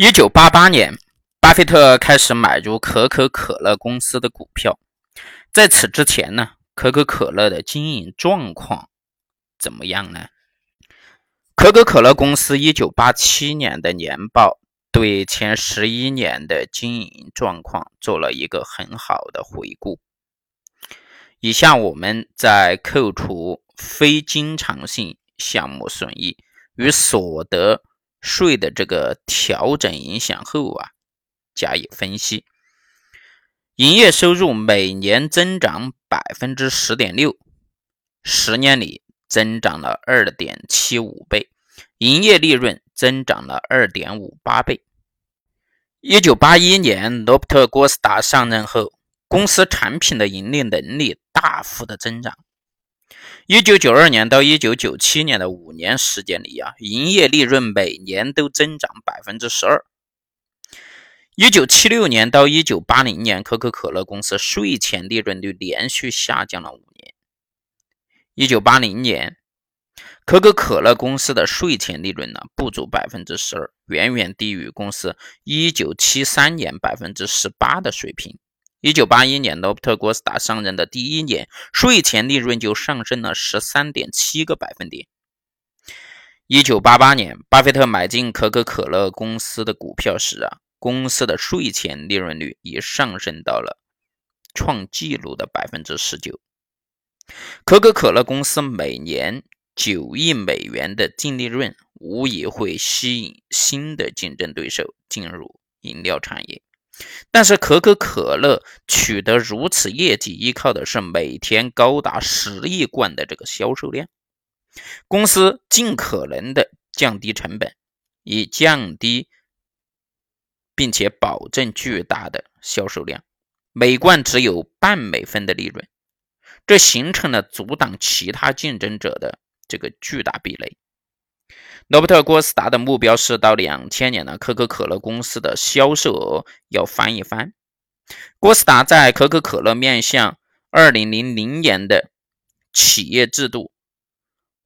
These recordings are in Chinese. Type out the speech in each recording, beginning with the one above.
一九八八年，巴菲特开始买入可口可乐公司的股票。在此之前呢，可口可乐的经营状况怎么样呢？可口可乐公司一九八七年的年报对前十一年的经营状况做了一个很好的回顾。以下我们在扣除非经常性项目损益与所得。税的这个调整影响后啊，加以分析。营业收入每年增长百分之十点六，十年里增长了二点七五倍，营业利润增长了二点五八倍。一九八一年，罗伯特·郭斯达上任后，公司产品的盈利能力大幅的增长。一九九二年到一九九七年的五年时间里啊，营业利润每年都增长百分之十二。一九七六年到一九八零年，可口可乐公司税前利润率连续下降了五年。一九八零年，可口可乐公司的税前利润呢不足百分之十二，远远低于公司一九七三年百分之十八的水平。一九八一年，罗伯特·郭斯达上任的第一年，税前利润就上升了十三点七个百分点。一九八八年，巴菲特买进可口可乐公司的股票时啊，公司的税前利润率已上升到了创纪录的百分之十九。可口可乐公司每年九亿美元的净利润，无疑会吸引新的竞争对手进入饮料产业。但是可口可乐取得如此业绩，依靠的是每天高达十亿罐的这个销售量。公司尽可能的降低成本，以降低并且保证巨大的销售量，每罐只有半美分的利润，这形成了阻挡其他竞争者的这个巨大壁垒。罗伯特·郭斯达的目标是到两千年呢，可口可乐公司的销售额要翻一番。郭斯达在《可口可乐面向二零零零年的企业制度：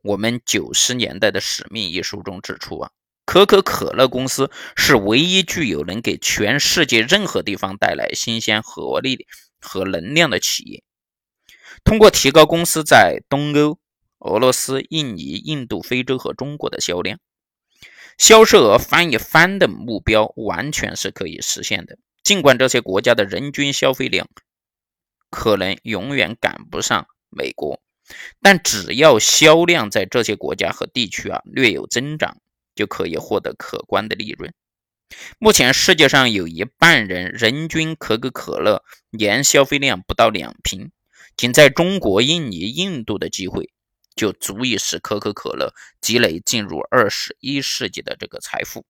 我们九十年代的使命》一书中指出啊，可口可乐公司是唯一具有能给全世界任何地方带来新鲜活力和能量的企业。通过提高公司在东欧。俄罗斯、印尼、印度、非洲和中国的销量、销售额翻一番的目标完全是可以实现的。尽管这些国家的人均消费量可能永远赶不上美国，但只要销量在这些国家和地区啊略有增长，就可以获得可观的利润。目前世界上有一半人人均可口可乐年消费量不到两瓶，仅在中国、印尼、印度的机会。就足以使可口可乐积累进入二十一世纪的这个财富。